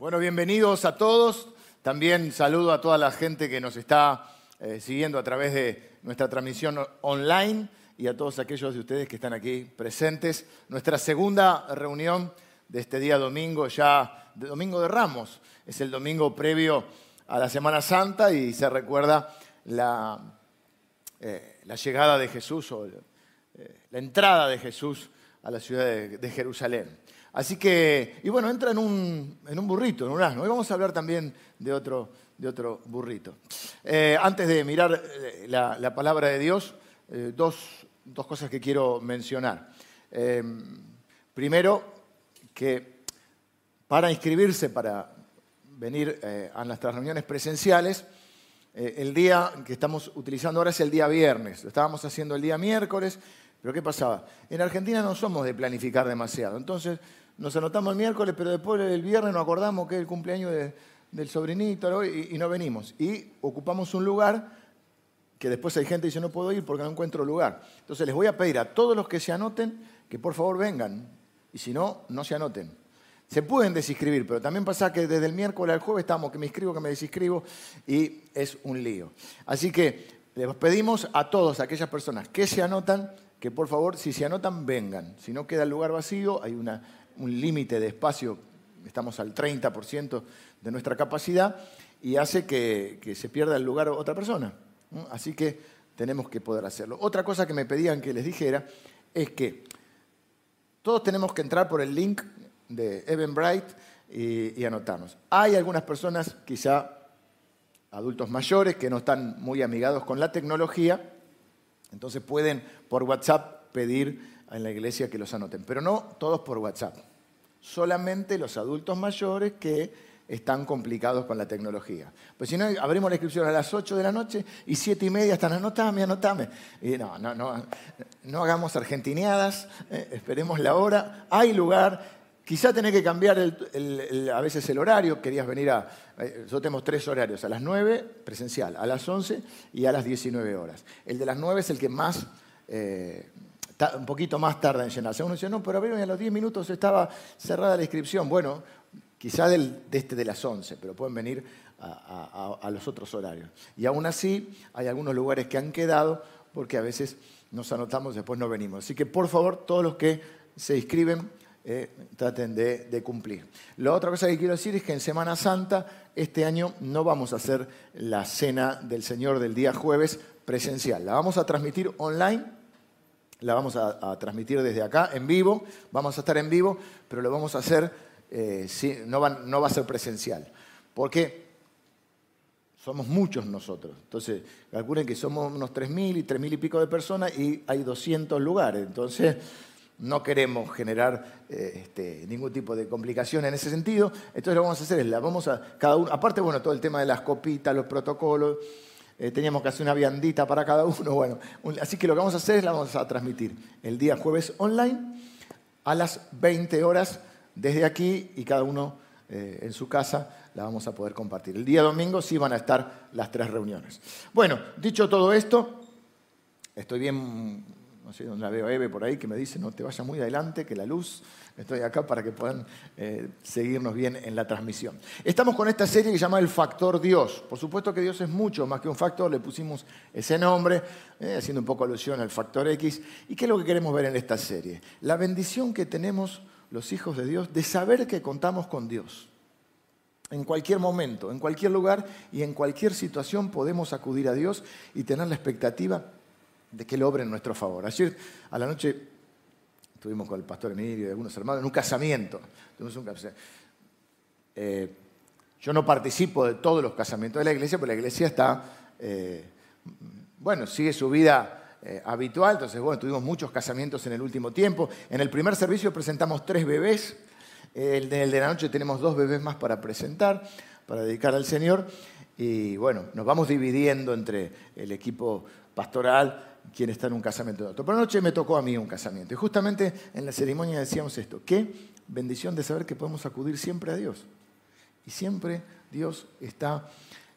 Bueno, bienvenidos a todos. También saludo a toda la gente que nos está eh, siguiendo a través de nuestra transmisión online y a todos aquellos de ustedes que están aquí presentes. Nuestra segunda reunión de este día domingo, ya de Domingo de Ramos, es el domingo previo a la Semana Santa y se recuerda la, eh, llegada de Jesús o eh, la entrada de Jesús a la ciudad de Jerusalén. Así que, y bueno, entra en un, burrito, en un asno. Hoy vamos a hablar también de otro, de otro burrito. Eh, antes de mirar eh, la, palabra de Dios, eh, dos, cosas que quiero mencionar. primero, que para inscribirse, para venir a nuestras reuniones presenciales, el día que estamos utilizando ahora es el día viernes. Lo estábamos haciendo el día miércoles, pero ¿qué pasaba? En Argentina no somos de planificar demasiado. Entonces nos anotamos el miércoles, pero después el viernes nos acordamos que es el cumpleaños del sobrinito y, y, no venimos. Y ocupamos un lugar que después hay gente que dice no puedo ir porque no encuentro lugar. Entonces les voy a pedir a todos los que se anoten que por favor vengan. Y si no, no se anoten. Se pueden desinscribir, pero también pasa que desde el miércoles al jueves estamos que me inscribo, que me desinscribo y es un lío. Así que les pedimos a todos aquellas personas que se anotan que por favor, si se anotan, vengan. Si no queda el lugar vacío, hay una, un límite de espacio, estamos al 30% de nuestra capacidad, y hace que, se pierda el lugar otra persona. Así que tenemos que poder hacerlo. Otra cosa que me pedían que les dijera es que todos tenemos que entrar por el link de Eventbrite y, y anotarnos. Hay algunas personas, quizá adultos mayores, que no están muy amigados con la tecnología, entonces pueden por WhatsApp pedir en la iglesia que los anoten, pero no todos por WhatsApp. Solamente los adultos mayores que están complicados con la tecnología. Pues si no, abrimos la inscripción a las 8 de la noche y 7 y media están, anotame, anotame. Y no, no, no, no hagamos argentineadas, eh, esperemos la hora, hay lugar, Quizá tenés que cambiar a veces el horario, querías venir a... Eh, nosotros tenemos tres horarios, a las 9 presencial, a las 11 y a las 19 horas. El de las 9 es el que más, eh, un poquito más tarda en llenarse. Uno dice, no, pero a los 10 minutos estaba cerrada la inscripción. Bueno, quizá del, de este de las 11, pero pueden venir a, los otros horarios. Y aún así, hay algunos lugares que han quedado porque a veces nos anotamos después no venimos. Así que, por favor, todos los que se inscriben, eh, traten de, cumplir. La otra cosa que quiero decir es que en Semana Santa este año no vamos a hacer la cena del Señor del día jueves presencial. La vamos a transmitir online, la vamos a, transmitir desde acá en vivo, vamos a estar en vivo, pero lo vamos a hacer, eh, no, va, no va a ser presencial. Porque somos muchos nosotros. Entonces, calculen que somos unos 3.000 y 3.000 y pico de personas y hay 200 lugares. Entonces, no queremos generar eh, este, ningún tipo de complicación en ese sentido. Entonces lo vamos a hacer es, la vamos a, cada uno, aparte, bueno, todo el tema de las copitas, los protocolos, eh, teníamos que hacer una viandita para cada uno, bueno, así que lo que vamos a hacer es la vamos a transmitir el día jueves online a las 20 horas desde aquí y cada uno eh, en su casa la vamos a poder compartir. El día domingo sí van a estar las tres reuniones. Bueno, dicho todo esto, estoy bien no sé dónde la veo Eve por ahí, que me dice, no te vayas muy adelante, que la luz, estoy acá para que puedan eh, seguirnos bien en la transmisión. Estamos con esta serie que se llama El Factor Dios. Por supuesto que Dios es mucho más que un factor, le pusimos ese nombre, eh, haciendo un poco alusión al factor X. ¿Y qué es lo que queremos ver en esta serie? La bendición que tenemos los hijos de Dios de saber que contamos con Dios. En cualquier momento, en cualquier lugar y en cualquier situación podemos acudir a Dios y tener la expectativa de que Él obre en nuestro favor. Ayer a la noche estuvimos con el pastor Emilio y algunos hermanos en un casamiento. Eh, yo no participo de todos los casamientos de la iglesia, porque la iglesia está, eh, bueno, sigue su vida eh, habitual. Entonces, bueno, tuvimos muchos casamientos en el último tiempo. En el primer servicio presentamos tres bebés. El de, el de la noche tenemos dos bebés más para presentar, para dedicar al Señor. Y bueno, nos vamos dividiendo entre el equipo pastoral quien está en un casamiento de otro. Pero anoche me tocó a mí un casamiento. Y justamente en la ceremonia decíamos esto, qué bendición de saber que podemos acudir siempre a Dios. Y siempre Dios está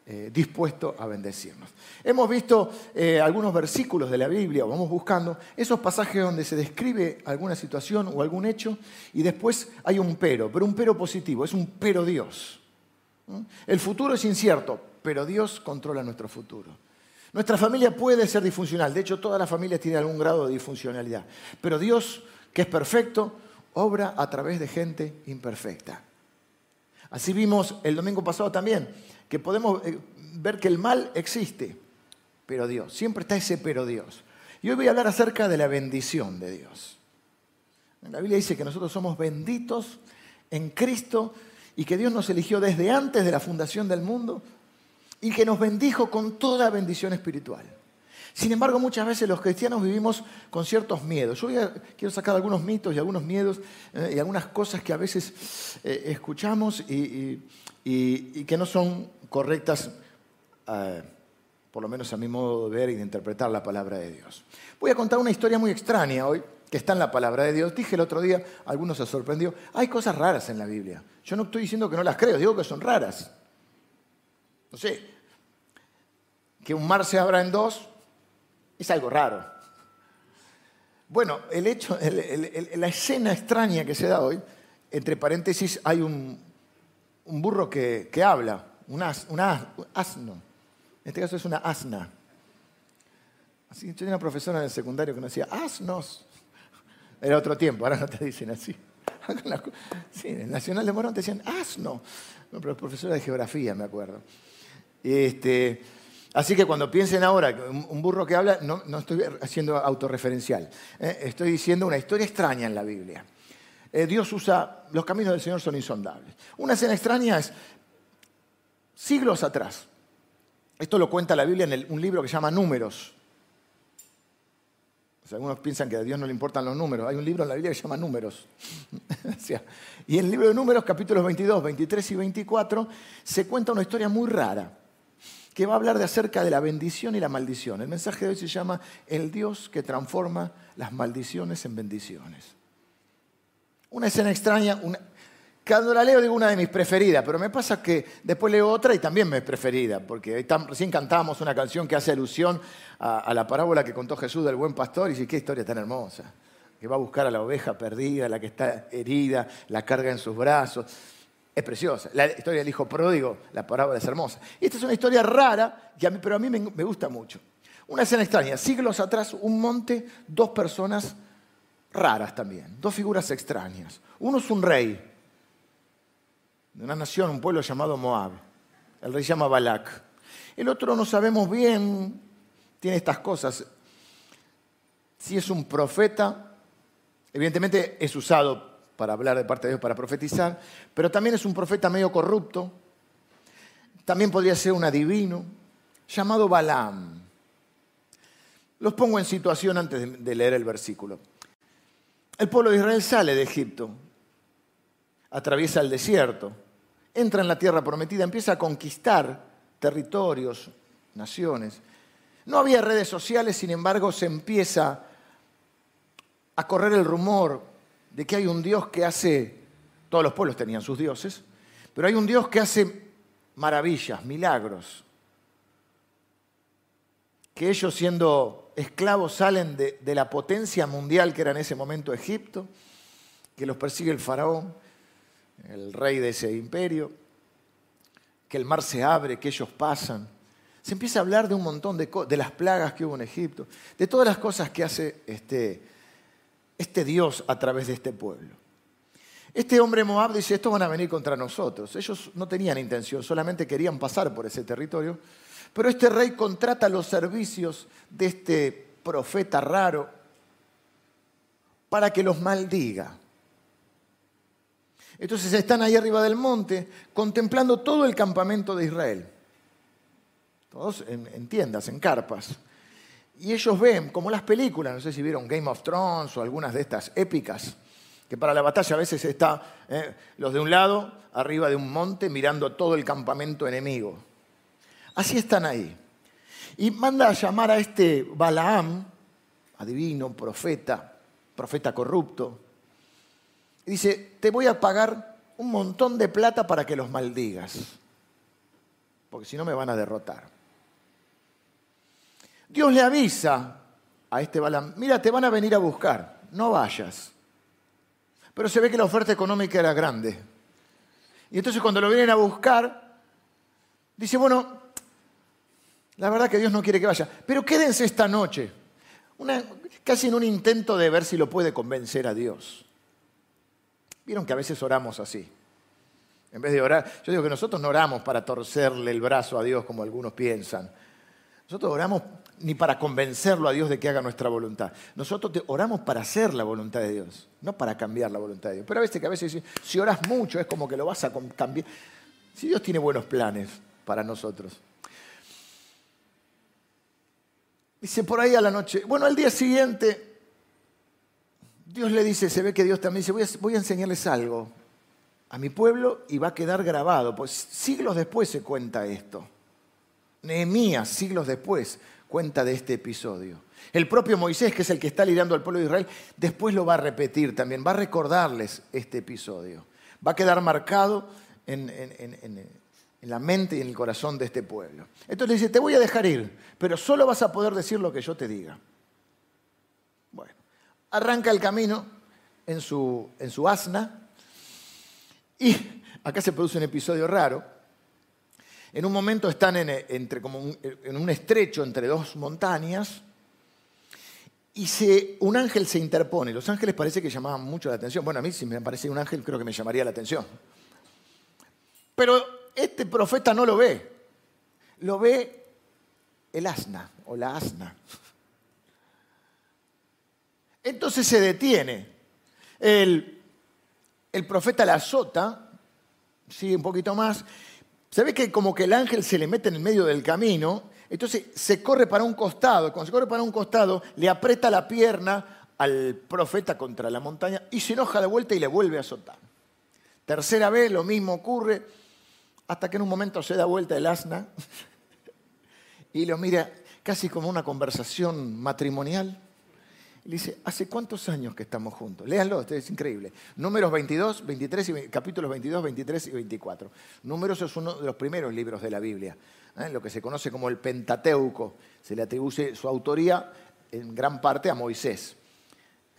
eh, dispuesto a bendecirnos. Hemos visto eh, algunos versículos de la Biblia, o vamos buscando, esos pasajes donde se describe alguna situación o algún hecho y después hay un pero, pero un pero positivo, es un pero Dios. El futuro es incierto, pero Dios controla nuestro futuro. Nuestra familia puede ser disfuncional, de hecho todas las familias tienen algún grado de disfuncionalidad, pero Dios, que es perfecto, obra a través de gente imperfecta. Así vimos el domingo pasado también, que podemos eh, ver que el mal existe, pero Dios, siempre está ese pero Dios. Y hoy voy a hablar acerca de la bendición de Dios. La Biblia dice que nosotros somos benditos en Cristo y que Dios nos eligió desde antes de la fundación del mundo y que nos bendijo con toda bendición espiritual. Sin embargo, muchas veces los cristianos vivimos con ciertos miedos. Yo quiero sacar algunos mitos y algunos miedos eh, y algunas cosas que a veces eh, escuchamos y, que no son correctas, eh, por lo menos a mi modo de ver y de interpretar la palabra de Dios. Voy a contar una historia muy extraña hoy, que está en la palabra de Dios. Dije el otro día, algunos se sorprendió, hay cosas raras en la Biblia. Yo no estoy diciendo que no las creo, digo que son raras. No sé, que un mar se abra en dos, es algo raro. Bueno, el hecho, la escena extraña que se da hoy, entre paréntesis, hay un, burro que, habla, un, asno. En este caso es una asna. Así yo tenía una profesora en el secundario que nos decía, asnos. Era otro tiempo, ahora no te dicen así. Sí, en el Nacional de Morón te decían asno. No, pero profesora de geografía, me acuerdo. Este, Así que cuando piensen ahora un burro que habla, no, estoy haciendo autorreferencial. ¿eh? Estoy diciendo una historia extraña en la Biblia. Eh, Dios usa, los caminos del Señor son insondables. Una escena extraña es siglos atrás. Esto lo cuenta la Biblia en un libro que se llama Números. algunos piensan que a Dios no le importan los números. Hay un libro en la Biblia que se llama Números. y en el libro de Números, capítulos 22, 23 y 24, se cuenta una historia muy rara que va a hablar de acerca de la bendición y la maldición. El mensaje de hoy se llama El Dios que transforma las maldiciones en bendiciones. Una escena extraña, una... cuando la leo digo una de mis preferidas, pero me pasa que después leo otra y también me es preferida, porque recién cantábamos una canción que hace alusión a, a la parábola que contó Jesús del buen pastor y dice, qué historia tan hermosa, que va a buscar a la oveja perdida, la que está herida, la carga en sus brazos. Es preciosa. La historia del hijo pródigo, la parábola es hermosa. Y esta es una historia rara, pero a mí me, gusta mucho. Una escena extraña. Siglos atrás, un monte, dos personas raras también, dos figuras extrañas. Uno es un rey de una nación, un pueblo llamado Moab. El rey se llama Balak. El otro no sabemos bien, tiene estas cosas. Si es un profeta, evidentemente es usado para hablar de parte de Dios, para profetizar, pero también es un profeta medio corrupto, también podría ser un adivino, llamado Balaam. Los pongo en situación antes de leer el versículo. El pueblo de Israel sale de Egipto, atraviesa el desierto, entra en la tierra prometida, empieza a conquistar territorios, naciones. No había redes sociales, sin embargo, se empieza a correr el rumor de que hay un Dios que hace, todos los pueblos tenían sus dioses, pero hay un Dios que hace maravillas, milagros, que ellos siendo esclavos salen de, la potencia mundial que era en ese momento Egipto, que los persigue el faraón, el rey de ese imperio, que el mar se abre, que ellos pasan. Se empieza a hablar de un montón de cosas, de las plagas que hubo en Egipto, de todas las cosas que hace este, este Dios a través de este pueblo. Este hombre Moab dice, estos van a venir contra nosotros. Ellos no tenían intención, solamente querían pasar por ese territorio. Pero este rey contrata los servicios de este profeta raro para que los maldiga. Entonces están ahí arriba del monte contemplando todo el campamento de Israel. Todos en, tiendas, en carpas. Y ellos ven, como las películas, no sé si vieron Game of Thrones o algunas de estas épicas, que para la batalla a veces está eh, los de un lado, arriba de un monte, mirando todo el campamento enemigo. Así están ahí. Y manda a llamar a este Balaam, adivino, profeta, profeta corrupto. Y dice, te voy a pagar un montón de plata para que los maldigas. porque si no me van a derrotar. Dios le avisa a este Balaam, mira, te van a venir a buscar, no vayas. Pero se ve que la oferta económica era grande. Y entonces cuando lo vienen a buscar, dice, bueno, la verdad que Dios no quiere que vaya, pero quédense esta noche. casi en un intento de ver si lo puede convencer a Dios. Vieron que a veces oramos así. En vez de orar, yo digo que nosotros no oramos para torcerle el brazo a Dios como algunos piensan. Nosotros oramos ni para convencerlo a Dios de que haga nuestra voluntad. Nosotros oramos para hacer la voluntad de Dios, no para cambiar la voluntad de Dios. Pero a veces que a veces si oras mucho es como que lo vas a cambiar. Si Dios tiene buenos planes para nosotros. Dice por ahí a la noche, bueno, al día siguiente, Dios le dice, se ve que Dios también dice, voy a, voy a enseñarles algo a mi pueblo y va a quedar grabado. Pues siglos después se cuenta esto. Nehemías, siglos después, cuenta de este episodio. El propio Moisés, que es el que está lidiando al pueblo de Israel, después lo va a repetir también, va a recordarles este episodio. Va a quedar marcado en, en, la mente y en el corazón de este pueblo. Entonces dice, te voy a dejar ir, pero solo vas a poder decir lo que yo te diga. Bueno, arranca el camino en su, en su asna, y acá se produce un episodio raro. En un momento están en, entre, como un, en un estrecho entre dos montañas y se, un ángel se interpone. Los ángeles parece que llamaban mucho la atención. Bueno, a mí si me aparece un ángel creo que me llamaría la atención. Pero este profeta no lo ve. Lo ve el asna o la asna. Entonces se detiene. El, el profeta la azota, sigue un poquito más, se que como que el ángel se le mete en el medio del camino, entonces se corre para un costado, cuando se corre para un costado, le aprieta la pierna al profeta contra la montaña y se enoja de vuelta y le vuelve a azotar. Tercera vez lo mismo ocurre, hasta que en un momento se da vuelta el asna y lo mira casi como una conversación matrimonial y le dice, ¿hace cuántos años que estamos juntos? Léanlo, es increíble. Números 22, 23 y, capítulos 22, 23 y 24. Números es uno de los primeros libros de la Biblia, ¿eh? lo que se conoce como el Pentateuco. Se le atribuye su autoría en gran parte a Moisés.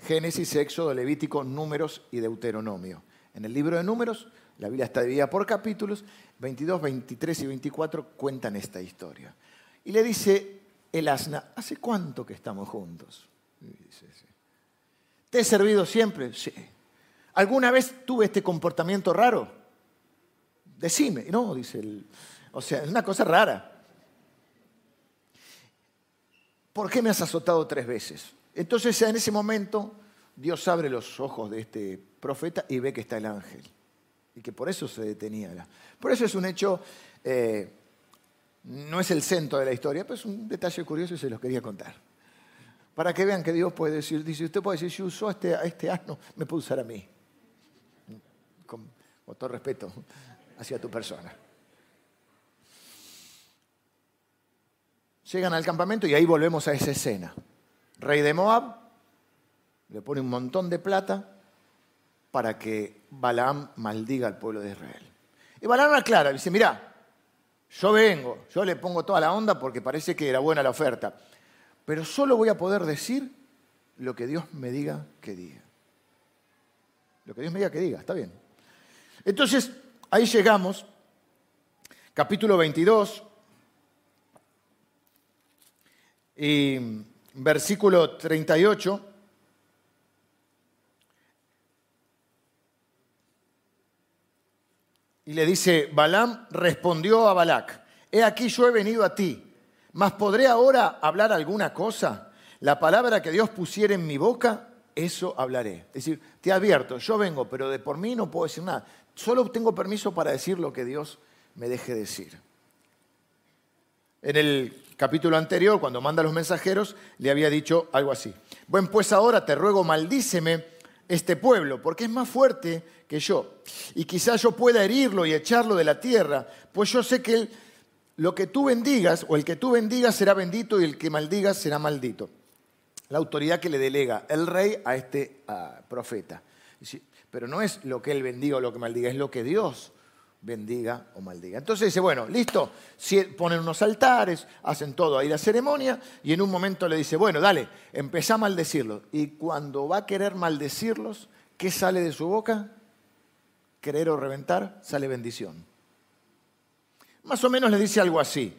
Génesis, Éxodo, Levítico, Números y Deuteronomio. En el libro de Números, la Biblia está dividida por capítulos, 22, 23 y 24 cuentan esta historia. Y le dice el asna, ¿hace cuánto que estamos juntos? ¿Te he servido siempre? Sí. ¿Alguna vez tuve este comportamiento raro? Decime. No, dice él. O sea, es una cosa rara. ¿Por qué me has azotado tres veces? Entonces en ese momento Dios abre los ojos de este profeta y ve que está el ángel. Y que por eso se detenía. Por eso es un hecho, eh, no es el centro de la historia, pero es un detalle curioso y se los quería contar. Para que vean que Dios puede decir, dice, usted puede decir, si usó este, este asno, me puede usar a mí. Con, todo respeto hacia tu persona. Llegan al campamento y ahí volvemos a esa escena. Rey de Moab le pone un montón de plata para que Balaam maldiga al pueblo de Israel. Y Balaam aclara, dice, mira, yo vengo, yo le pongo toda la onda porque parece que era buena la oferta pero solo voy a poder decir lo que Dios me diga que diga. Lo que Dios me diga que diga, está bien. Entonces, ahí llegamos, capítulo 22, y versículo 38. Y le dice, Balaam respondió a Balac, he aquí yo he venido a ti mas podré ahora hablar alguna cosa. La palabra que Dios pusiera en mi boca, eso hablaré. Es decir, te advierto, yo vengo, pero de por mí no puedo decir nada. Solo tengo permiso para decir lo que Dios me deje decir. En el capítulo anterior, cuando manda a los mensajeros, le había dicho algo así. Bueno, pues ahora te ruego, maldíceme este pueblo, porque es más fuerte que yo. Y quizás yo pueda herirlo y echarlo de la tierra, pues yo sé que él lo que tú bendigas, o el que tú bendigas será bendito y el que maldigas será maldito. La autoridad que le delega el rey a este profeta. Pero no es lo que él bendiga o lo que maldiga, es lo que Dios bendiga o maldiga. Entonces dice, bueno, listo, ponen unos altares, hacen todo ahí la ceremonia y en un momento le dice, bueno, dale, empezá a maldecirlos. Y cuando va a querer maldecirlos, ¿qué sale de su boca? Querer o reventar, sale bendición. Más o menos le dice algo así.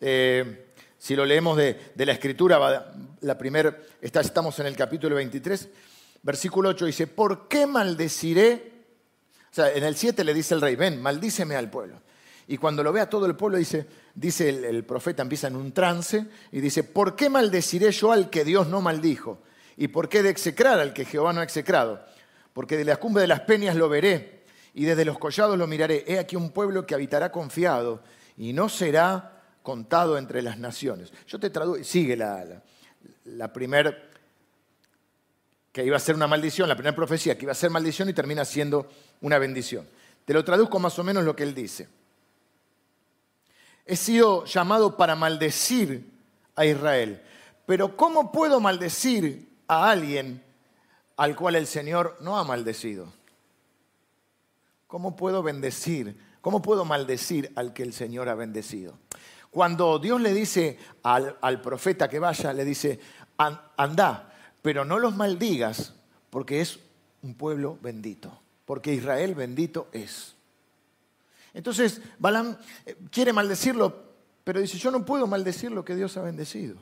Eh, si lo leemos de, la escritura, la primera, estamos en el capítulo 23, versículo 8 dice, ¿por qué maldeciré? O sea, en el 7 le dice el rey, ven, maldíceme al pueblo. Y cuando lo ve a todo el pueblo, dice, dice el, el, profeta, empieza en un trance y dice, ¿por qué maldeciré yo al que Dios no maldijo? ¿Y por qué de execrar al que Jehová no ha execrado? Porque de la cumbre de las peñas lo veré y desde los collados lo miraré. He aquí un pueblo que habitará confiado y no será contado entre las naciones. Yo te traduzco, sigue la, la, primera, que iba a ser una maldición, la primera profecía que iba a ser maldición y termina siendo una bendición. Te lo traduzco más o menos lo que él dice. He sido llamado para maldecir a Israel, pero ¿cómo puedo maldecir a alguien al cual el Señor no ha maldecido? ¿Cómo puedo bendecir? ¿Cómo puedo maldecir al que el Señor ha bendecido? Cuando Dios le dice al, profeta que vaya, le dice, anda, pero no los maldigas, porque es un pueblo bendito, porque Israel bendito es. Entonces, Balaam eh, quiere maldecirlo, pero dice, yo no puedo maldecir lo que Dios ha bendecido.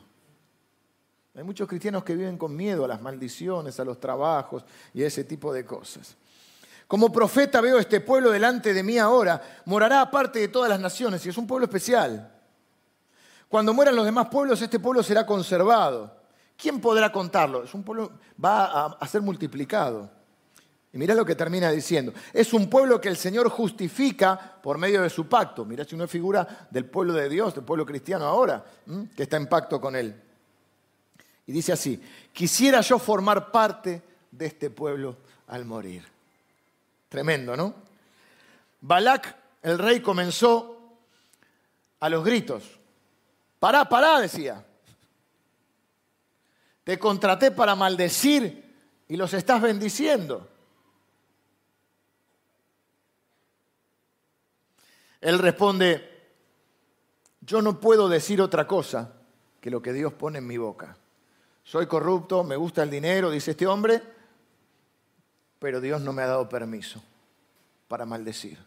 Hay muchos cristianos que viven con miedo a las maldiciones, a los trabajos y a ese tipo de cosas. Como profeta veo este pueblo delante de mí ahora, morará aparte de todas las naciones y es un pueblo especial. Cuando mueran los demás pueblos, este pueblo será conservado. ¿Quién podrá contarlo? Es un pueblo, va a, ser multiplicado. Y mirá lo que termina diciendo. Es un pueblo que el Señor justifica por medio de su pacto. Mirá si es figura del pueblo de Dios, del pueblo cristiano ahora, que está en pacto con Él. Y dice así, quisiera yo formar parte de este pueblo al morir. Tremendo, ¿no? Balak, el rey, comenzó a los gritos. Pará, pará, decía. Te contraté para maldecir y los estás bendiciendo. Él responde, yo no puedo decir otra cosa que lo que Dios pone en mi boca. Soy corrupto, me gusta el dinero, dice este hombre, pero Dios no me ha dado permiso para maldecir.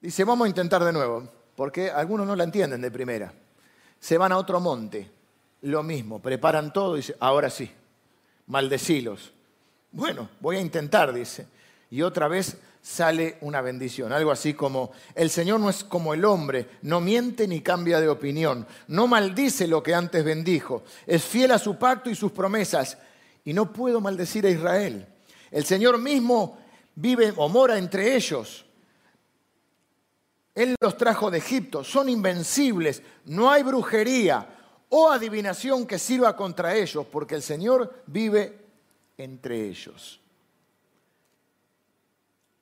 Dice, vamos a intentar de nuevo, porque algunos no la entienden de primera. Se van a otro monte, lo mismo, preparan todo y dice, ahora sí, maldecilos. Bueno, voy a intentar, dice. Y otra vez sale una bendición, algo así como, el Señor no es como el hombre, no miente ni cambia de opinión, no maldice lo que antes bendijo, es fiel a su pacto y sus promesas, y no puedo maldecir a Israel. El Señor mismo vive o mora entre ellos él los trajo de Egipto, son invencibles, no hay brujería o adivinación que sirva contra ellos, porque el Señor vive entre ellos.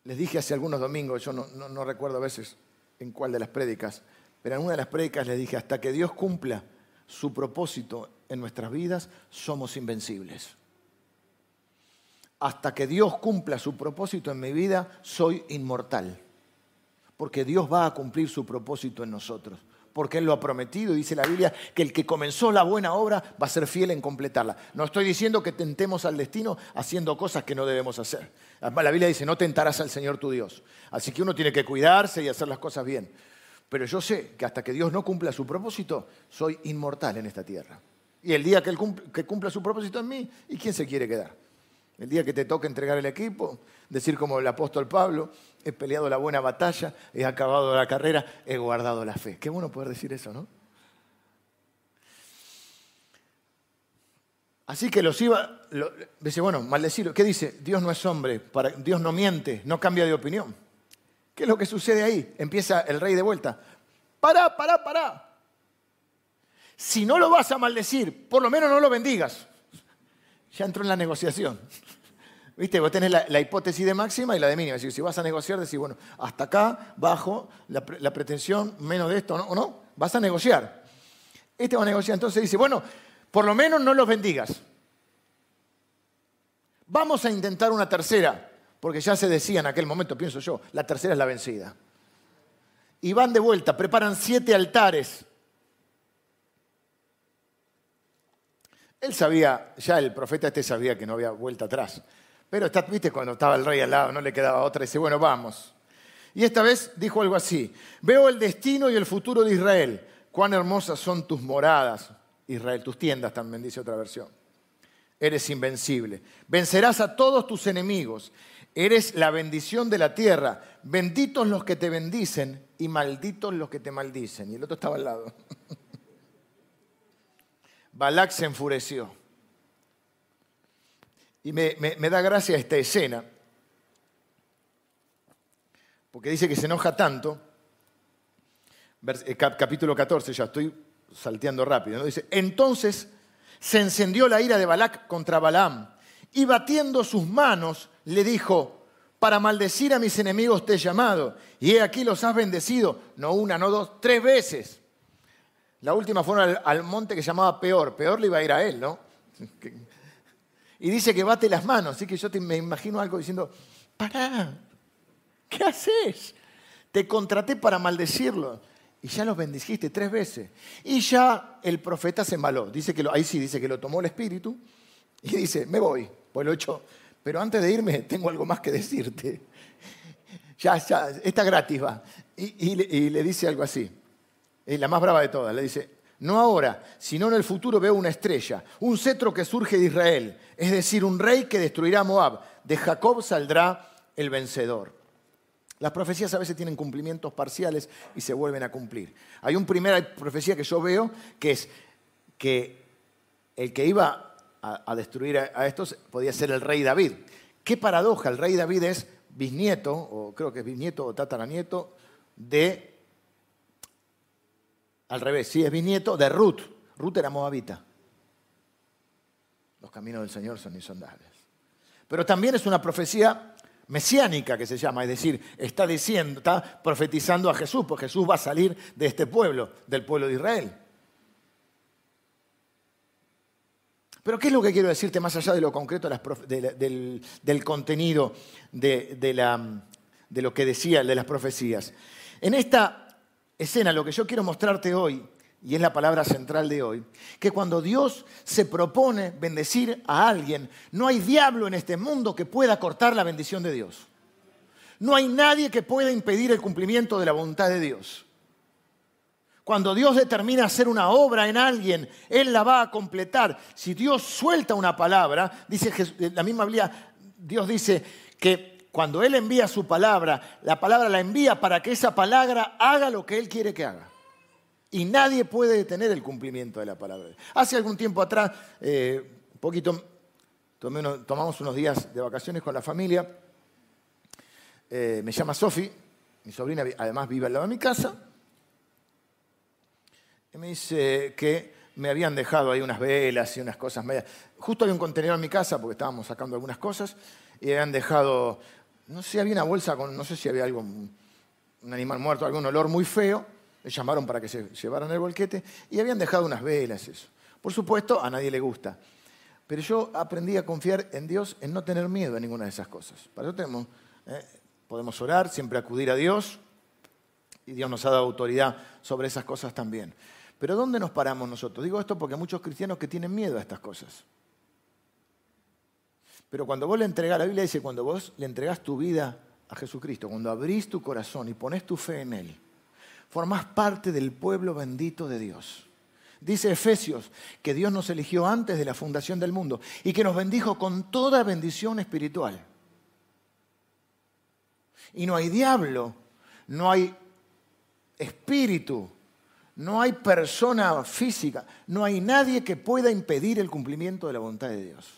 Les dije hace algunos domingos, yo no, recuerdo a veces en cuál de las prédicas, pero en una de las prédicas les dije, hasta que Dios cumpla su propósito en nuestras vidas, somos invencibles. Hasta que Dios cumpla su propósito en mi vida, soy inmortal porque Dios va a cumplir su propósito en nosotros. Porque Él lo ha prometido dice la Biblia que el que comenzó la buena obra va a ser fiel en completarla. No estoy diciendo que tentemos al destino haciendo cosas que no debemos hacer. La Biblia dice, no tentarás al Señor tu Dios. Así que uno tiene que cuidarse y hacer las cosas bien. Pero yo sé que hasta que Dios no cumpla su propósito, soy inmortal en esta tierra. Y el día que Él que cumpla su propósito en mí, ¿y quién se quiere quedar? El día que te toque entregar el equipo, decir como el apóstol Pablo, he peleado la buena batalla, he acabado la carrera, he guardado la fe. Qué bueno poder decir eso, ¿no? Así que los iba, dice, bueno, maldecirlo. ¿Qué dice? Dios no es hombre, Dios no miente, no cambia de opinión. ¿Qué es lo que sucede ahí? Empieza el rey de vuelta. Pará, pará, pará. Si no lo vas a maldecir, por lo menos no lo bendigas. Ya entró en la negociación. ¿Viste? Vos tenés la, hipótesis de máxima y la de mínima. Si, vas a negociar, decís, bueno, hasta acá, bajo, la, pretensión, menos de esto, ¿no? ¿o no? Vas a negociar. Este va a negociar. Entonces dice, bueno, por lo menos no los bendigas. Vamos a intentar una tercera. porque ya se decía en aquel momento, pienso yo, la tercera es la vencida. Y van de vuelta, preparan siete altares. Él sabía, ya el profeta este sabía que no había vuelta atrás. Pero está, viste, cuando estaba el rey al lado, no le quedaba otra, dice, bueno, vamos. Y esta vez dijo algo así, veo el destino y el futuro de Israel. Cuán hermosas son tus moradas, Israel, tus tiendas también, dice otra versión. Eres invencible. Vencerás a todos tus enemigos. Eres la bendición de la tierra. Benditos los que te bendicen y malditos los que te maldicen. Y el otro estaba al lado. Balak se enfureció. Y me, da gracia esta escena, porque dice que se enoja tanto, eh, capítulo 14, ya estoy salteando rápido, ¿no? dice, entonces se encendió la ira de Balac contra Balaam y batiendo sus manos le dijo, para maldecir a mis enemigos te he llamado y he aquí los has bendecido, no una, no dos, tres veces. La última fueron al, monte que llamaba Peor, Peor le iba a ir a él, ¿no? Y dice que bate las manos, así que yo me imagino algo diciendo, pará, ¿qué haces? Te contraté para maldecirlo y ya los bendijiste tres veces. Y ya el profeta se embaló. Dice que lo, ahí sí dice que lo tomó el espíritu y dice, me voy, pues lo he hecho. Pero antes de irme tengo algo más que decirte. Ya, ya, está gratis va. Y, y le dice algo así. Es la más brava de todas. Le dice, no ahora, sino en el futuro veo una estrella, un cetro que surge de Israel, es decir, un rey que destruirá Moab. De Jacob saldrá el vencedor. Las profecías a veces tienen cumplimientos parciales y se vuelven a cumplir. Hay una primera profecía que yo veo que es que el que iba a, destruir a, estos podía ser el rey David. Qué paradoja, el rey David es bisnieto, o creo que es bisnieto o tataranieto, de al revés, sí, es bisnieto de Ruth. Ruth era moabita. Los caminos del Señor son insondables. Pero también es una profecía mesiánica que se llama, es decir, está diciendo, está profetizando a Jesús, porque Jesús va a salir de este pueblo, del pueblo de Israel. Pero ¿qué es lo que quiero decirte más allá de lo concreto del, contenido de, de lo que decía de las profecías? En esta escena, lo que yo quiero mostrarte hoy, y es la palabra central de hoy, que cuando Dios se propone bendecir a alguien, no hay diablo en este mundo que pueda cortar la bendición de Dios. No hay nadie que pueda impedir el cumplimiento de la voluntad de Dios. Cuando Dios determina hacer una obra en alguien, Él la va a completar. Si Dios suelta una palabra, dice la misma Biblia, Dios dice que cuando Él envía su palabra, la palabra la envía para que esa palabra haga lo que Él quiere que haga. Y nadie puede detener el cumplimiento de la palabra. Hace algún tiempo atrás, eh, un poquito, tomamos unos días de vacaciones con la familia. Eh, me llama Sofi, mi sobrina además vive al lado de mi casa. Y me dice que me habían dejado ahí unas velas y unas cosas medias. Justo había un contenedor en mi casa porque estábamos sacando algunas cosas y habían dejado no sé, había una bolsa con, no sé si había algo, un animal muerto, algún olor muy feo. Le llamaron para que se llevaran el bolquete y habían dejado unas velas, eso. Por supuesto, a nadie le gusta. Pero yo aprendí a confiar en Dios, en no tener miedo a ninguna de esas cosas. Para eso tenemos, eh, podemos orar, siempre acudir a Dios, y Dios nos ha dado autoridad sobre esas cosas también. Pero ¿dónde nos paramos nosotros? Digo esto porque hay muchos cristianos que tienen miedo a estas cosas. Pero cuando vos le entregás, la Biblia dice, cuando vos le entregás tu vida a Jesucristo, cuando abrís tu corazón y pones tu fe en Él, formás parte del pueblo bendito de Dios. Dice Efesios que Dios nos eligió antes de la fundación del mundo y que nos bendijo con toda bendición espiritual. Y no hay diablo, no hay espíritu, no hay persona física, no hay nadie que pueda impedir el cumplimiento de la voluntad de Dios.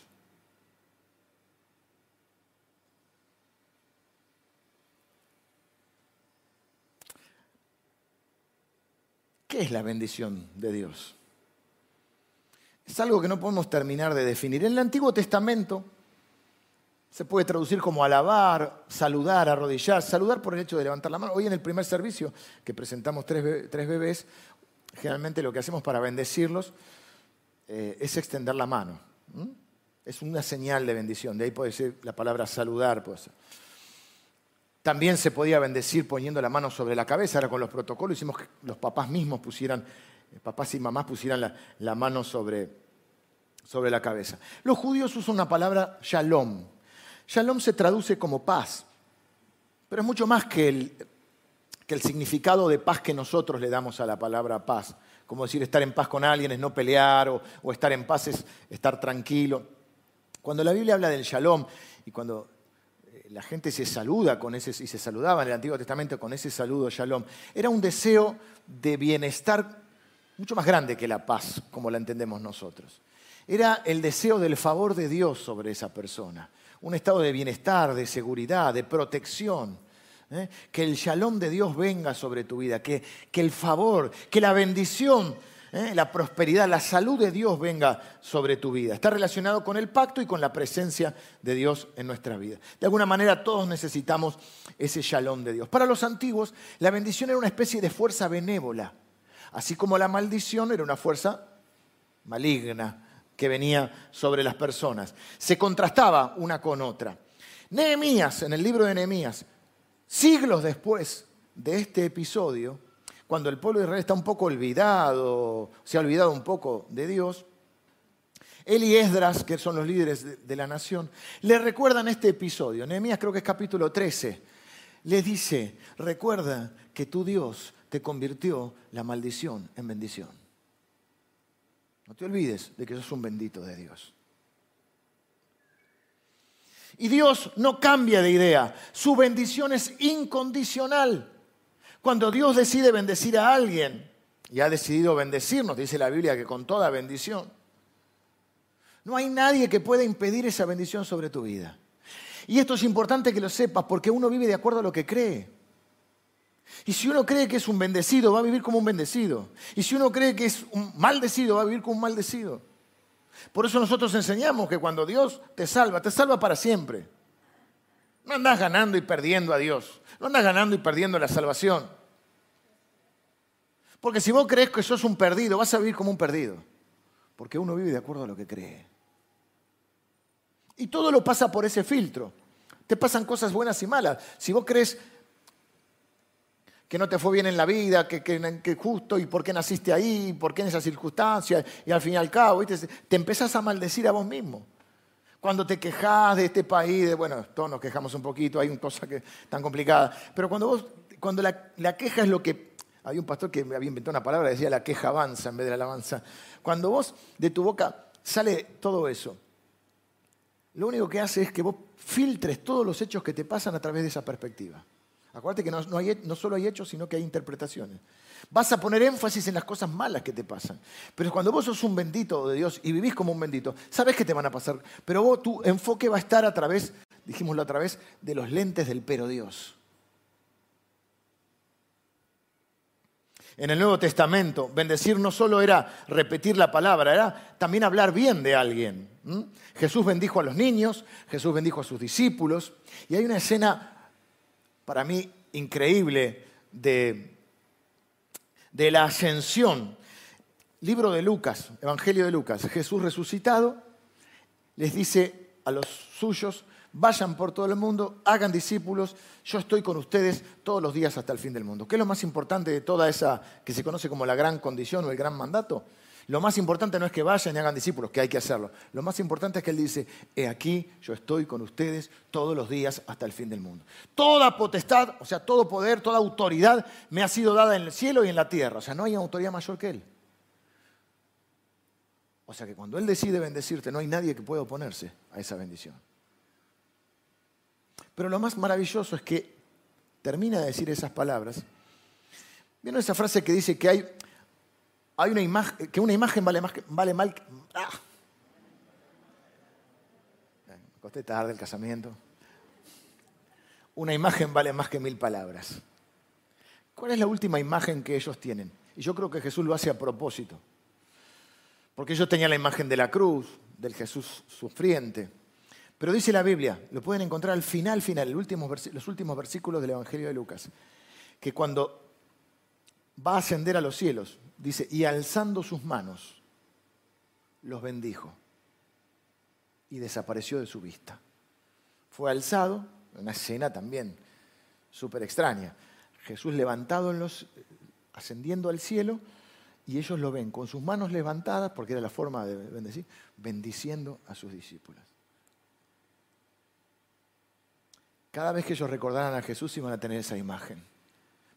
¿Qué es la bendición de Dios? Es algo que no podemos terminar de definir. En el Antiguo Testamento se puede traducir como alabar, saludar, arrodillar, saludar por el hecho de levantar la mano. Hoy en el primer servicio, que presentamos tres, bebés, generalmente lo que hacemos para bendecirlos eh, es extender la mano. Es una señal de bendición. De ahí puede ser la palabra saludar. Pues. También se podía bendecir poniendo la mano sobre la cabeza. Ahora con los protocolos hicimos que los papás mismos pusieran, papás y mamás pusieran la, mano sobre, sobre la cabeza. Los judíos usan una palabra shalom. Shalom se traduce como paz, pero es mucho más que el, que el significado de paz que nosotros le damos a la palabra paz. Como decir estar en paz con alguien es no pelear o, o estar en paz es estar tranquilo. Cuando la Biblia habla del shalom y cuando la gente se saluda con ese, y se saludaba en el Antiguo Testamento con ese saludo shalom, era un deseo de bienestar mucho más grande que la paz, como la entendemos nosotros. Era el deseo del favor de Dios sobre esa persona, un estado de bienestar, de seguridad, de protección. ¿eh? Que el shalom de Dios venga sobre tu vida, que, que el favor, que la bendición ¿eh? la prosperidad, la salud de Dios venga sobre tu vida. Está relacionado con el pacto y con la presencia de Dios en nuestra vida. De alguna manera todos necesitamos ese shalom de Dios. Para los antiguos, la bendición era una especie de fuerza benévola, así como la maldición era una fuerza maligna que venía sobre las personas. Se contrastaba una con otra. Nehemías, en el libro de Nehemías, siglos después de este episodio, cuando el pueblo de Israel está un poco olvidado, se ha olvidado un poco de Dios, él y Esdras, que son los líderes de, la nación, le recuerdan este episodio. Nehemías creo que es capítulo 13. Les dice, recuerda que tu Dios te convirtió la maldición en bendición. No te olvides de que sos un bendito de Dios. Y Dios no cambia de idea. Su bendición es incondicional. Cuando Dios decide bendecir a alguien, y ha decidido bendecirnos, dice la Biblia que con toda bendición, no hay nadie que pueda impedir esa bendición sobre tu vida. Y esto es importante que lo sepas porque uno vive de acuerdo a lo que cree. Y si uno cree que es un bendecido, va a vivir como un bendecido. Y si uno cree que es un maldecido, va a vivir como un maldecido. Por eso nosotros enseñamos que cuando Dios te salva, te salva para siempre. No andas ganando y perdiendo a Dios. No andas ganando y perdiendo la salvación. Porque si vos crees que sos un perdido, vas a vivir como un perdido. Porque uno vive de acuerdo a lo que cree. Y todo lo pasa por ese filtro. Te pasan cosas buenas y malas. Si vos crees que no te fue bien en la vida, que, que, justo, y por qué naciste ahí, por qué en esa circunstancia, y al fin y al cabo, te empezás a maldecir a vos mismo. Cuando te quejas de este país, de, bueno, todos nos quejamos un poquito, hay una cosa que tan complicada, pero cuando vos, cuando la, queja es lo que, había un pastor que había inventado una palabra, decía la queja avanza en vez de la alabanza. Cuando vos de tu boca sale todo eso, lo único que hace es que vos filtres todos los hechos que te pasan a través de esa perspectiva. Acuérdate que no, no, solo hay hechos, sino que hay interpretaciones. Vas a poner énfasis en las cosas malas que te pasan. Pero cuando vos sos un bendito de Dios y vivís como un bendito, sabes que te van a pasar. Pero vos, tu enfoque va a estar a través, dijimoslo a través, de los lentes del pero Dios. En el Nuevo Testamento, bendecir no solo era repetir la palabra, era también hablar bien de alguien. Jesús bendijo a los niños, Jesús bendijo a sus discípulos. Y hay una escena para mí increíble de, de la ascensión. Libro de Lucas, Evangelio de Lucas. Jesús resucitado les dice a los suyos, vayan por todo el mundo, hagan discípulos, yo estoy con ustedes todos los días hasta el fin del mundo. ¿Qué es lo más importante de toda esa que se conoce como la gran condición o el gran mandato? Lo más importante no es que vayan y hagan discípulos, que hay que hacerlo. Lo más importante es que Él dice, he aquí, yo estoy con ustedes todos los días hasta el fin del mundo. Toda potestad, o sea, todo poder, toda autoridad me ha sido dada en el cielo y en la tierra. O sea, no hay autoridad mayor que Él. O sea que cuando Él decide bendecirte, no hay nadie que pueda oponerse a esa bendición. Pero lo más maravilloso es que termina de decir esas palabras. ¿Vieron esa frase que dice que hay hay una imagen, que una imagen vale, más que, vale mal que... ¡ah! Me costé tarde el casamiento. Una imagen vale más que mil palabras. ¿Cuál es la última imagen que ellos tienen? Y yo creo que Jesús lo hace a propósito. Porque ellos tenían la imagen de la cruz, del Jesús sufriente. Pero dice la Biblia, lo pueden encontrar al final, final, los últimos versículos del Evangelio de Lucas, que cuando va a ascender a los cielos, Dice, y alzando sus manos, los bendijo. y desapareció de su vista. Fue alzado, una escena también súper extraña. Jesús levantado en los, ascendiendo al cielo, y ellos lo ven con sus manos levantadas, porque era la forma de bendecir, bendiciendo a sus discípulos. Cada vez que ellos recordaran a Jesús iban a tener esa imagen.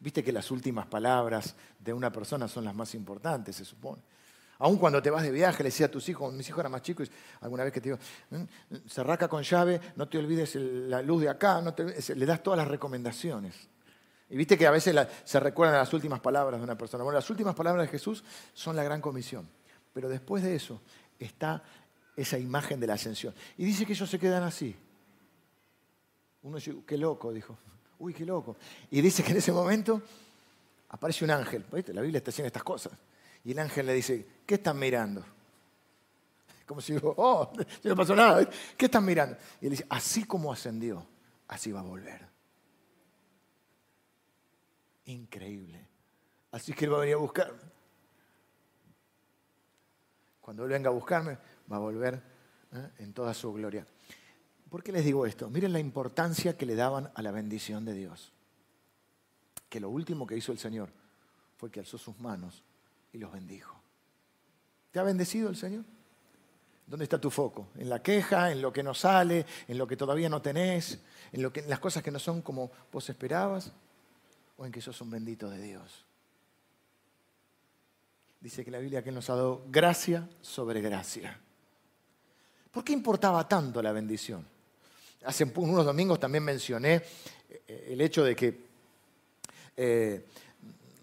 Viste que las últimas palabras de una persona son las más importantes, se supone. Aún cuando te vas de viaje, le decía a tus hijos, mis hijos eran más chicos, alguna vez que te digo, mm, cerraca con llave, no te olvides la luz de acá, no le das todas las recomendaciones. Y viste que a veces se recuerdan las últimas palabras de una persona. Bueno, las últimas palabras de Jesús son la gran comisión. Pero después de eso está esa imagen de la ascensión. Y dice que ellos se quedan así. Uno dice, qué loco, dijo. Uy, qué loco. Y dice que en ese momento aparece un ángel. ¿Viste? La Biblia está haciendo estas cosas. Y el ángel le dice, ¿qué están mirando? Como si digo, oh, no pasó nada. ¿Qué están mirando? Y él dice, así como ascendió, así va a volver. Increíble. Así que él va a venir a buscarme. Cuando él venga a buscarme, va a volver ¿eh? en toda su gloria. ¿Por qué les digo esto? Miren la importancia que le daban a la bendición de Dios. Que lo último que hizo el Señor fue que alzó sus manos y los bendijo. ¿Te ha bendecido el Señor? ¿Dónde está tu foco? ¿En la queja? ¿En lo que no sale? ¿En lo que todavía no tenés? ¿En, lo que, las cosas que no son como vos esperabas? ¿O en que sos un bendito de Dios? Dice que la Biblia que nos ha dado gracia sobre gracia. ¿Por qué importaba tanto la bendición? Hace unos domingos también mencioné eh, el hecho de que eh,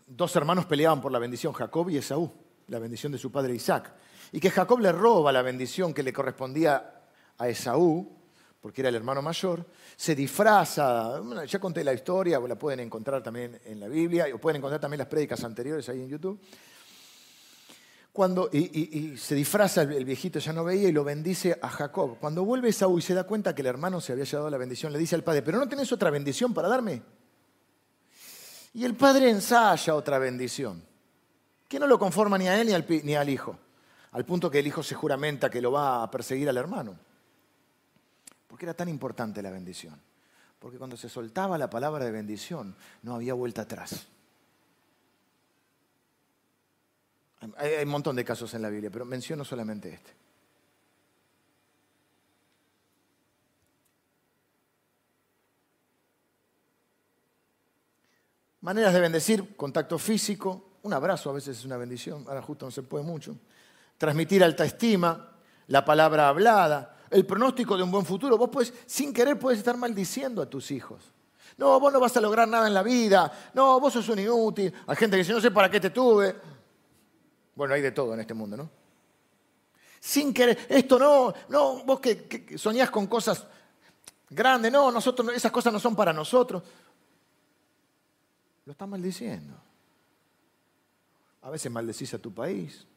dos hermanos peleaban por la bendición, Jacob y Esaú, la bendición de su padre Isaac. Y que Jacob le roba la bendición que le correspondía a Esaú, porque era el hermano mayor, se disfraza, ya conté la historia, la pueden encontrar también en la Biblia, o pueden encontrar también las prédicas anteriores ahí en YouTube cuando, y, se disfraza el, viejito, ya no veía, y lo bendice a Jacob. Cuando vuelve Saúl y se da cuenta que el hermano se había llevado la bendición, le dice al padre, pero ¿no tenés otra bendición para darme? Y el padre ensaya otra bendición, que no lo conforma ni a él ni al, ni al hijo, al punto que el hijo se juramenta que lo va a perseguir al hermano. ¿Por qué era tan importante la bendición? Porque cuando se soltaba la palabra de bendición, no había vuelta atrás. Hay, un montón de casos en la Biblia, pero menciono solamente este. Maneras de bendecir, contacto físico, un abrazo a veces es una bendición, ahora justo no se puede mucho. Transmitir alta estima, la palabra hablada, el pronóstico de un buen futuro. Vos puedes, sin querer, puedes estar maldiciendo a tus hijos. No, vos no vas a lograr nada en la vida. No, vos sos un inútil. Hay gente que dice, no sé para qué te tuve. Bueno, hay de todo en este mundo, ¿no? Sin querer, esto no, no, vos que, soñás con cosas grandes, no, nosotros, esas cosas no son para nosotros. Lo estás maldiciendo. A veces maldecís a tu país.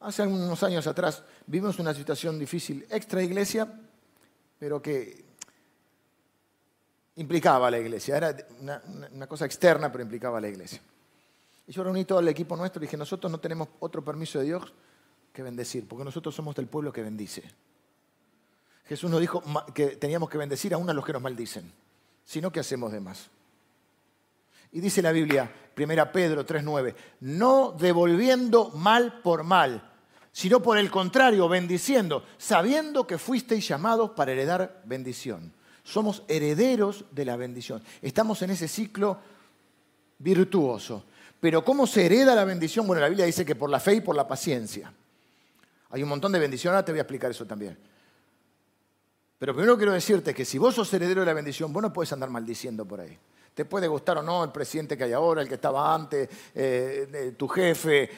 Hace unos años atrás vimos una situación difícil extra iglesia, pero que implicaba a la iglesia. Era una cosa externa, pero implicaba a la iglesia. Y yo reuní todo el equipo nuestro y dije, nosotros no tenemos otro permiso de Dios que bendecir, porque nosotros somos del pueblo que bendice. Jesús nos dijo que teníamos que bendecir aún a los que nos maldicen, sino que hacemos de más. Y dice la Biblia, 1 Pedro 3.9, no devolviendo mal por mal, sino por el contrario, bendiciendo, sabiendo que fuisteis llamados para heredar bendición. Somos herederos de la bendición. Estamos en ese ciclo virtuoso. Pero ¿cómo se hereda la bendición? Bueno, la Biblia dice que por la fe y por la paciencia. Hay un montón de bendiciones, ahora te voy a explicar eso también. Pero primero quiero decirte que si vos sos heredero de la bendición, vos no puedes andar maldiciendo por ahí. Te puede gustar o no el presidente que hay ahora, el que estaba antes, eh, tu jefe.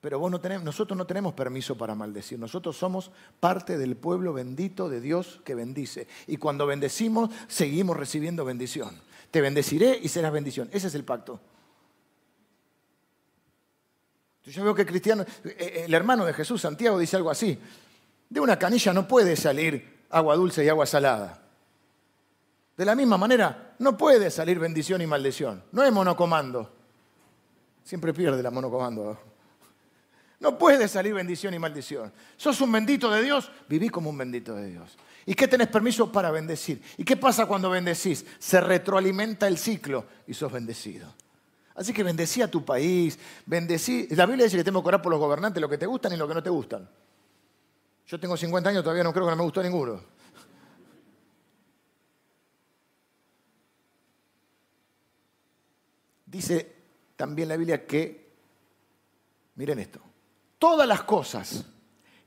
Pero vos no tenés, nosotros no tenemos permiso para maldecir. Nosotros somos parte del pueblo bendito de Dios que bendice. Y cuando bendecimos, seguimos recibiendo bendición. Te bendeciré y serás bendición. Ese es el pacto. Yo veo que Cristiano, eh, eh, el hermano de Jesús, Santiago, dice algo así. De una canilla no puede salir agua dulce y agua salada. De la misma manera, no puede salir bendición y maldición. No es monocomando. Siempre pierde la monocomando. No puede salir bendición y maldición. Sos un bendito de Dios, viví como un bendito de Dios. ¿Y qué tenés permiso para bendecir? ¿Y qué pasa cuando bendecís? Se retroalimenta el ciclo y sos bendecido. Así que bendecí a tu país, bendecí. La Biblia dice que tenemos que orar por los gobernantes, lo que te gustan y lo que no te gustan. Yo tengo 50 años, todavía no creo que no me gustó ninguno. Dice también la Biblia que, miren esto, todas las cosas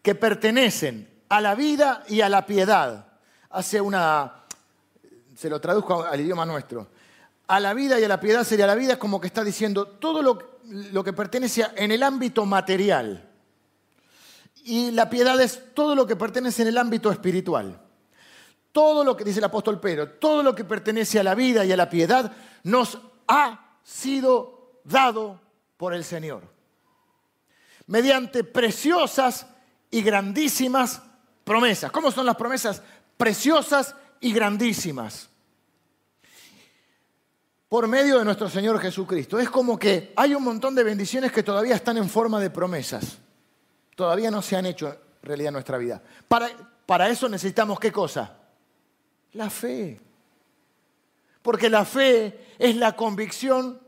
que pertenecen a la vida y a la piedad, hace una, se lo traduzco al idioma nuestro, a la vida y a la piedad sería la vida como que está diciendo todo lo, lo que pertenece en el ámbito material. Y la piedad es todo lo que pertenece en el ámbito espiritual. Todo lo que dice el apóstol Pedro, todo lo que pertenece a la vida y a la piedad nos ha sido dado por el Señor. Mediante preciosas y grandísimas promesas. ¿Cómo son las promesas? Preciosas y grandísimas. Por medio de nuestro Señor Jesucristo. Es como que hay un montón de bendiciones que todavía están en forma de promesas todavía no se han hecho realidad en nuestra vida. Para, para eso necesitamos qué cosa? La fe. Porque la fe es la convicción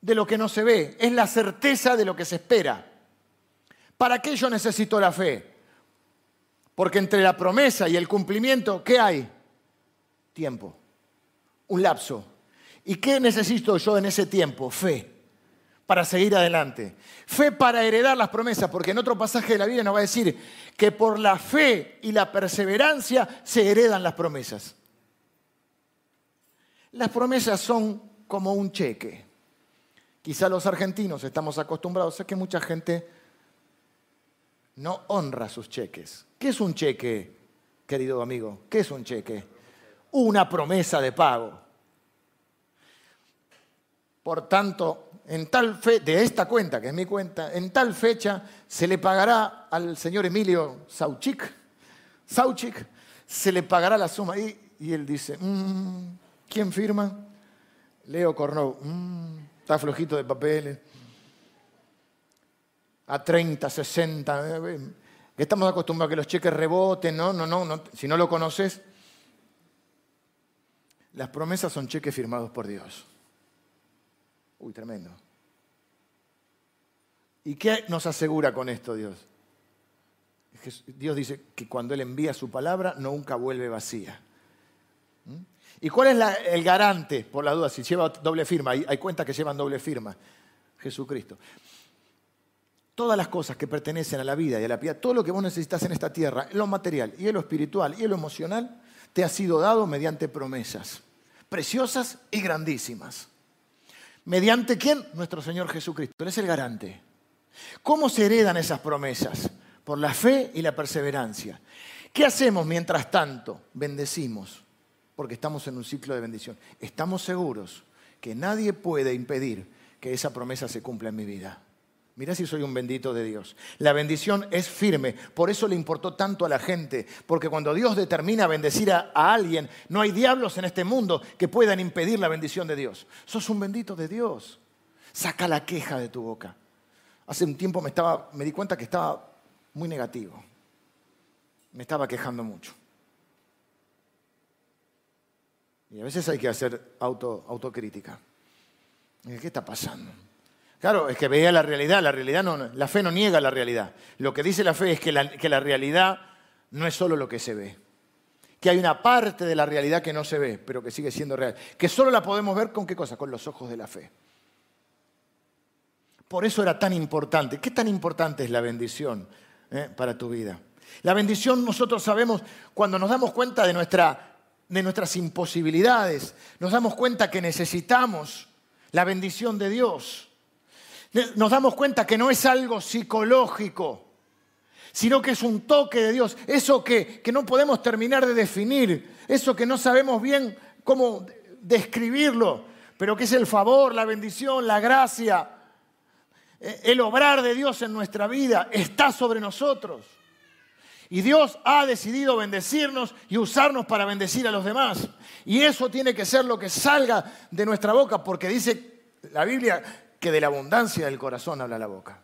de lo que no se ve, es la certeza de lo que se espera. ¿Para qué yo necesito la fe? Porque entre la promesa y el cumplimiento, ¿qué hay? Tiempo, un lapso. ¿Y qué necesito yo en ese tiempo? Fe para seguir adelante. Fe para heredar las promesas, porque en otro pasaje de la Biblia nos va a decir que por la fe y la perseverancia se heredan las promesas. Las promesas son como un cheque. Quizá los argentinos estamos acostumbrados a que mucha gente no honra sus cheques. ¿Qué es un cheque, querido amigo? ¿Qué es un cheque? Una promesa de pago. Por tanto, en tal fe, de esta cuenta, que es mi cuenta, en tal fecha se le pagará al señor Emilio Sauchik, Sauchik, se le pagará la suma. Y, y él dice, mm, ¿quién firma? Leo Cornou, mm, está flojito de papeles. A 30, 60, eh, estamos acostumbrados a que los cheques reboten, no, no, no, no, si no lo conoces. Las promesas son cheques firmados por Dios. Uy, tremendo. ¿Y qué nos asegura con esto Dios? Dios dice que cuando Él envía su palabra nunca vuelve vacía. ¿Mm? ¿Y cuál es el garante, por la duda, si lleva doble firma? Hay, hay cuentas que llevan doble firma. Jesucristo. Todas las cosas que pertenecen a la vida y a la piedad, todo lo que vos necesitas en esta tierra, lo material y lo espiritual y lo emocional, te ha sido dado mediante promesas preciosas y grandísimas. ¿Mediante quién? Nuestro Señor Jesucristo. Él es el garante. ¿Cómo se heredan esas promesas? Por la fe y la perseverancia. ¿Qué hacemos mientras tanto? Bendecimos, porque estamos en un ciclo de bendición. Estamos seguros que nadie puede impedir que esa promesa se cumpla en mi vida. Mira si soy un bendito de Dios. La bendición es firme. Por eso le importó tanto a la gente. Porque cuando Dios determina bendecir a, alguien, no hay diablos en este mundo que puedan impedir la bendición de Dios. Sos un bendito de Dios. Saca la queja de tu boca. Hace un tiempo me, estaba, me di cuenta que estaba muy negativo. Me estaba quejando mucho. Y a veces hay que hacer auto, autocrítica. ¿Qué está pasando? Claro, es que veía la realidad, la realidad no, la fe no niega la realidad. Lo que dice la fe es que la, realidad no es solo lo que se ve. Que hay una parte de la realidad que no se ve, pero que sigue siendo real. Que solo la podemos ver con qué cosa? Con los ojos de la fe. Por eso era tan importante. ¿Qué tan importante es la bendición eh, para tu vida? La bendición nosotros sabemos cuando nos damos cuenta de, de nuestras imposibilidades, nos damos cuenta que necesitamos la bendición de Dios nos damos cuenta que no es algo psicológico, sino que es un toque de Dios, eso que, que no podemos terminar de definir, eso que no sabemos bien cómo describirlo, pero que es el favor, la bendición, la gracia, eh, el obrar de Dios en nuestra vida está sobre nosotros. Y Dios ha decidido bendecirnos y usarnos para bendecir a los demás. Y eso tiene que ser lo que salga de nuestra boca, porque dice la Biblia que de la abundancia del corazón habla la boca.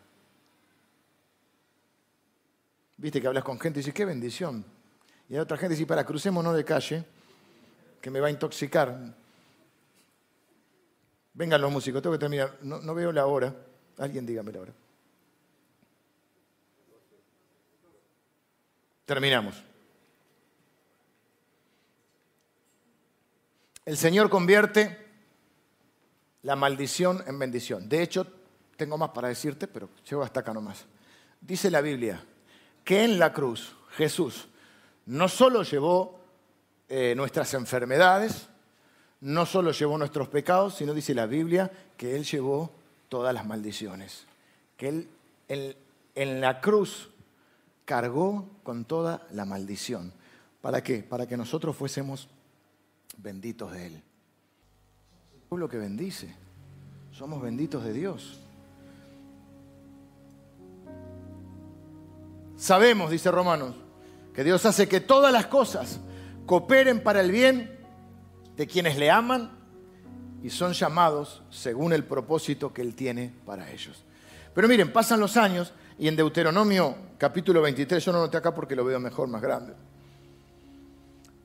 Viste que hablas con gente y dices, qué bendición. Y hay otra gente que dice, para, crucémonos de calle, que me va a intoxicar. Vengan los músicos, tengo que terminar. No, no veo la hora. Alguien dígame la hora. Terminamos. El Señor convierte la maldición en bendición. De hecho, tengo más para decirte, pero llego hasta acá nomás. Dice la Biblia que en la cruz Jesús no solo llevó eh, nuestras enfermedades, no solo llevó nuestros pecados, sino dice la Biblia que Él llevó todas las maldiciones. Que Él en la cruz cargó con toda la maldición. ¿Para qué? Para que nosotros fuésemos benditos de Él. Pueblo que bendice. Somos benditos de Dios. Sabemos, dice Romanos, que Dios hace que todas las cosas cooperen para el bien de quienes le aman y son llamados según el propósito que Él tiene para ellos. Pero miren, pasan los años y en Deuteronomio capítulo 23, yo no noté acá porque lo veo mejor, más grande.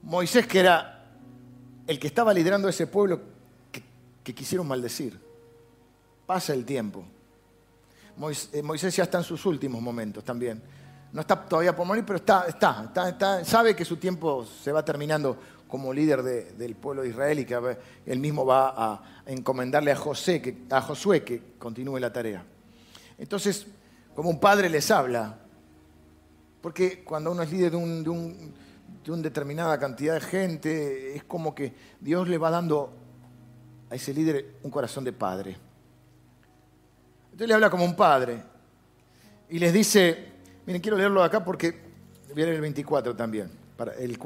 Moisés, que era el que estaba liderando ese pueblo que, quisieron maldecir, pasa el tiempo. Eh, Moisés, ya está en sus últimos momentos también. No está todavía por morir, pero está, está, está, sabe que su tiempo se va terminando como líder del pueblo de Israel y que él mismo va a encomendarle a, José, que, a Josué que continúe la tarea. Entonces, como un padre les habla. Porque cuando uno es líder de, una determinada cantidad de gente, es como que Dios le va dando a ese líder un corazón de padre. Entonces le habla como un padre y les dice, miren, quiero leerlo acá porque viene el 24 también, el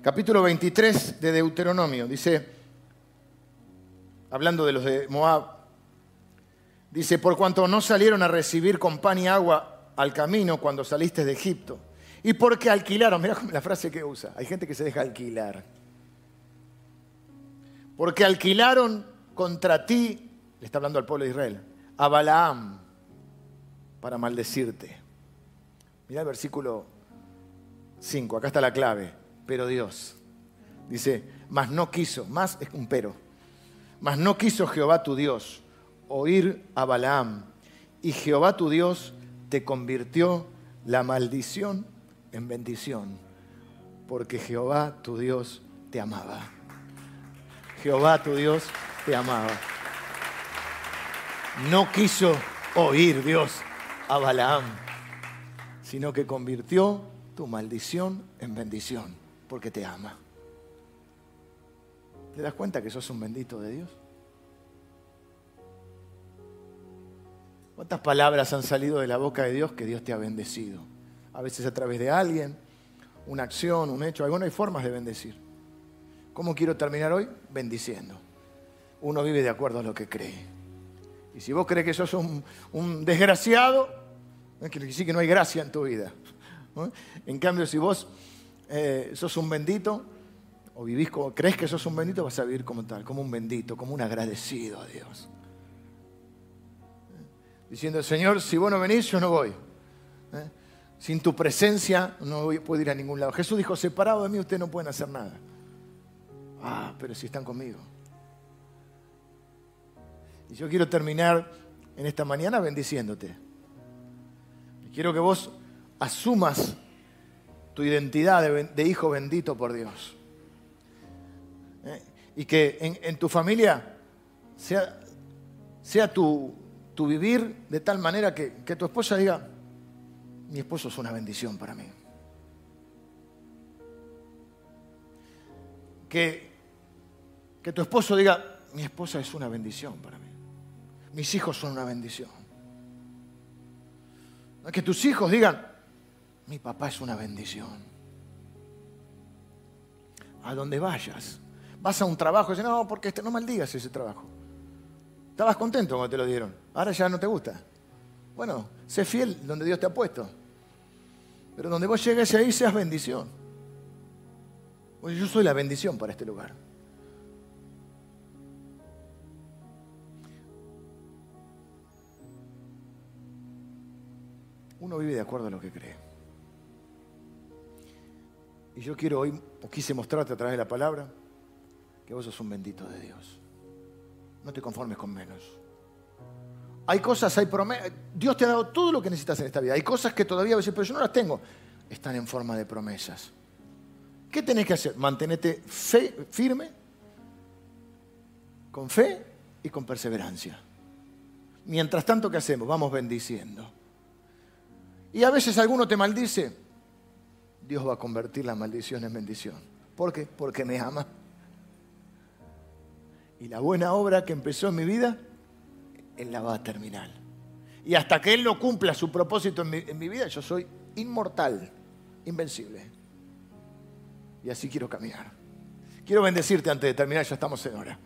capítulo 23 de Deuteronomio, dice, hablando de los de Moab, Dice, por cuanto no salieron a recibir con pan y agua al camino cuando saliste de Egipto. Y porque alquilaron, mira la frase que usa, hay gente que se deja alquilar. Porque alquilaron contra ti, le está hablando al pueblo de Israel, a Balaam para maldecirte. Mira el versículo 5, acá está la clave, pero Dios. Dice, mas no quiso, más es un pero, mas no quiso Jehová tu Dios oír a Balaam. Y Jehová tu Dios te convirtió la maldición en bendición, porque Jehová tu Dios te amaba. Jehová tu Dios te amaba. No quiso oír Dios a Balaam, sino que convirtió tu maldición en bendición, porque te ama. ¿Te das cuenta que sos un bendito de Dios? ¿Cuántas palabras han salido de la boca de Dios que Dios te ha bendecido? A veces a través de alguien, una acción, un hecho. Bueno, hay formas de bendecir. ¿Cómo quiero terminar hoy? Bendiciendo. Uno vive de acuerdo a lo que cree. Y si vos crees que sos un, un desgraciado, quiere decir que no hay gracia en tu vida. En cambio, si vos eh, sos un bendito, o vivís crees que sos un bendito, vas a vivir como tal, como un bendito, como un agradecido a Dios diciendo, Señor, si vos no venís, yo no voy. ¿eh? Sin tu presencia no puedo ir a ningún lado. Jesús dijo, separado de mí ustedes no pueden hacer nada. Ah, pero si están conmigo. Y yo quiero terminar en esta mañana bendiciéndote. Quiero que vos asumas tu identidad de, hijo bendito por Dios. ¿Eh? Y que en, tu familia sea, sea tu, tu vivir de tal manera que, tu esposa diga, mi esposo es una bendición para mí. Que, que tu esposo diga, mi esposa es una bendición para mí. Mis hijos son una bendición. Que tus hijos digan, mi papá es una bendición. A donde vayas, vas a un trabajo y dices, no, porque este, no maldigas ese trabajo. Estabas contento cuando te lo dieron. Ahora ya no te gusta. Bueno, sé fiel donde Dios te ha puesto. Pero donde vos llegues ahí, seas bendición. Oye, yo soy la bendición para este lugar. Uno vive de acuerdo a lo que cree. Y yo quiero hoy, o quise mostrarte a través de la palabra, que vos sos un bendito de Dios. No te conformes con menos. Hay cosas, hay promesas. Dios te ha dado todo lo que necesitas en esta vida. Hay cosas que todavía a veces, pero yo no las tengo. Están en forma de promesas. ¿Qué tenés que hacer? Mantenerte fe, firme, con fe y con perseverancia. Mientras tanto, ¿qué hacemos? Vamos bendiciendo. Y a veces alguno te maldice. Dios va a convertir la maldición en bendición. ¿Por qué? Porque me ama. Y la buena obra que empezó en mi vida, Él la va a terminar. Y hasta que Él no cumpla su propósito en mi, vida, yo soy inmortal, invencible. Y así quiero caminar. Quiero bendecirte antes de terminar, ya estamos en hora.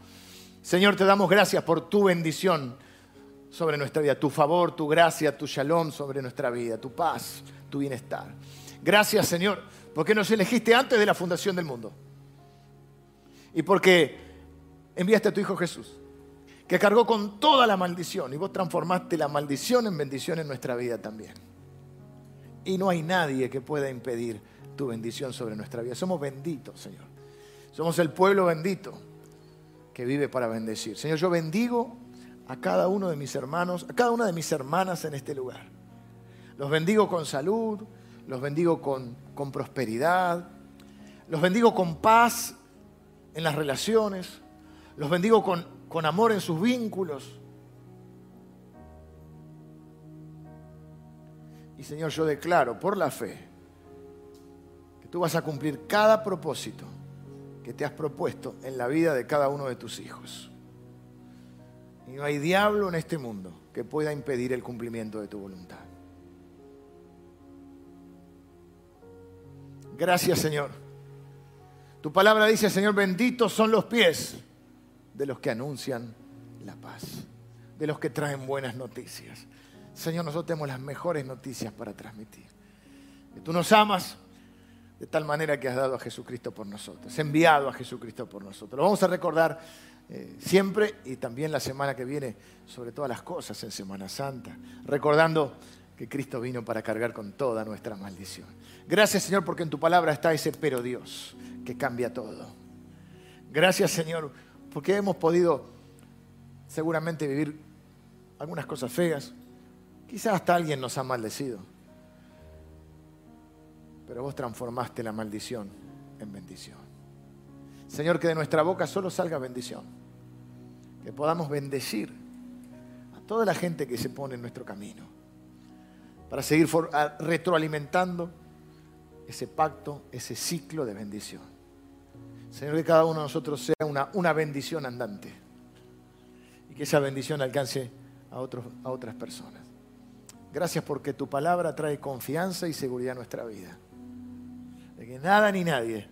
Señor, te damos gracias por tu bendición sobre nuestra vida, tu favor, tu gracia, tu shalom sobre nuestra vida, tu paz, tu bienestar. Gracias, Señor, porque nos elegiste antes de la fundación del mundo. Y porque enviaste a tu Hijo Jesús, que cargó con toda la maldición y vos transformaste la maldición en bendición en nuestra vida también. Y no hay nadie que pueda impedir tu bendición sobre nuestra vida. Somos benditos, Señor. Somos el pueblo bendito que vive para bendecir. Señor, yo bendigo a cada uno de mis hermanos, a cada una de mis hermanas en este lugar. Los bendigo con salud, los bendigo con, con prosperidad, los bendigo con paz en las relaciones, los bendigo con, con amor en sus vínculos. Y Señor, yo declaro por la fe que tú vas a cumplir cada propósito que te has propuesto en la vida de cada uno de tus hijos. Y no hay diablo en este mundo que pueda impedir el cumplimiento de tu voluntad. Gracias Señor. Tu palabra dice, Señor, benditos son los pies de los que anuncian la paz, de los que traen buenas noticias. Señor, nosotros tenemos las mejores noticias para transmitir. Que tú nos amas de tal manera que has dado a Jesucristo por nosotros, enviado a Jesucristo por nosotros. Lo vamos a recordar eh, siempre y también la semana que viene sobre todas las cosas en Semana Santa, recordando que Cristo vino para cargar con toda nuestra maldición. Gracias Señor porque en tu palabra está ese pero Dios que cambia todo. Gracias Señor porque hemos podido seguramente vivir algunas cosas feas. Quizás hasta alguien nos ha maldecido. Pero vos transformaste la maldición en bendición. Señor, que de nuestra boca solo salga bendición. Que podamos bendecir a toda la gente que se pone en nuestro camino. Para seguir retroalimentando ese pacto, ese ciclo de bendición. Señor, que cada uno de nosotros sea una, bendición andante. Y que esa bendición alcance a, a otras personas. Gracias porque tu palabra trae confianza y seguridad a nuestra vida. Que nada ni nadie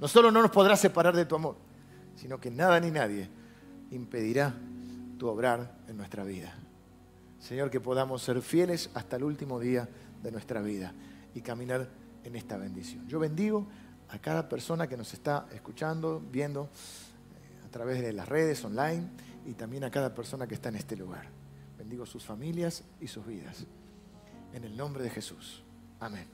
no solo no nos podrá separar de tu amor, sino que nada ni nadie impedirá tu obrar en nuestra vida. Señor, que podamos ser fieles hasta el último día de nuestra vida y caminar en esta bendición. Yo bendigo a cada persona que nos está escuchando, viendo eh, a través de las redes online y también a cada persona que está en este lugar. Bendigo sus familias y sus vidas. En el nombre de Jesús. Amén.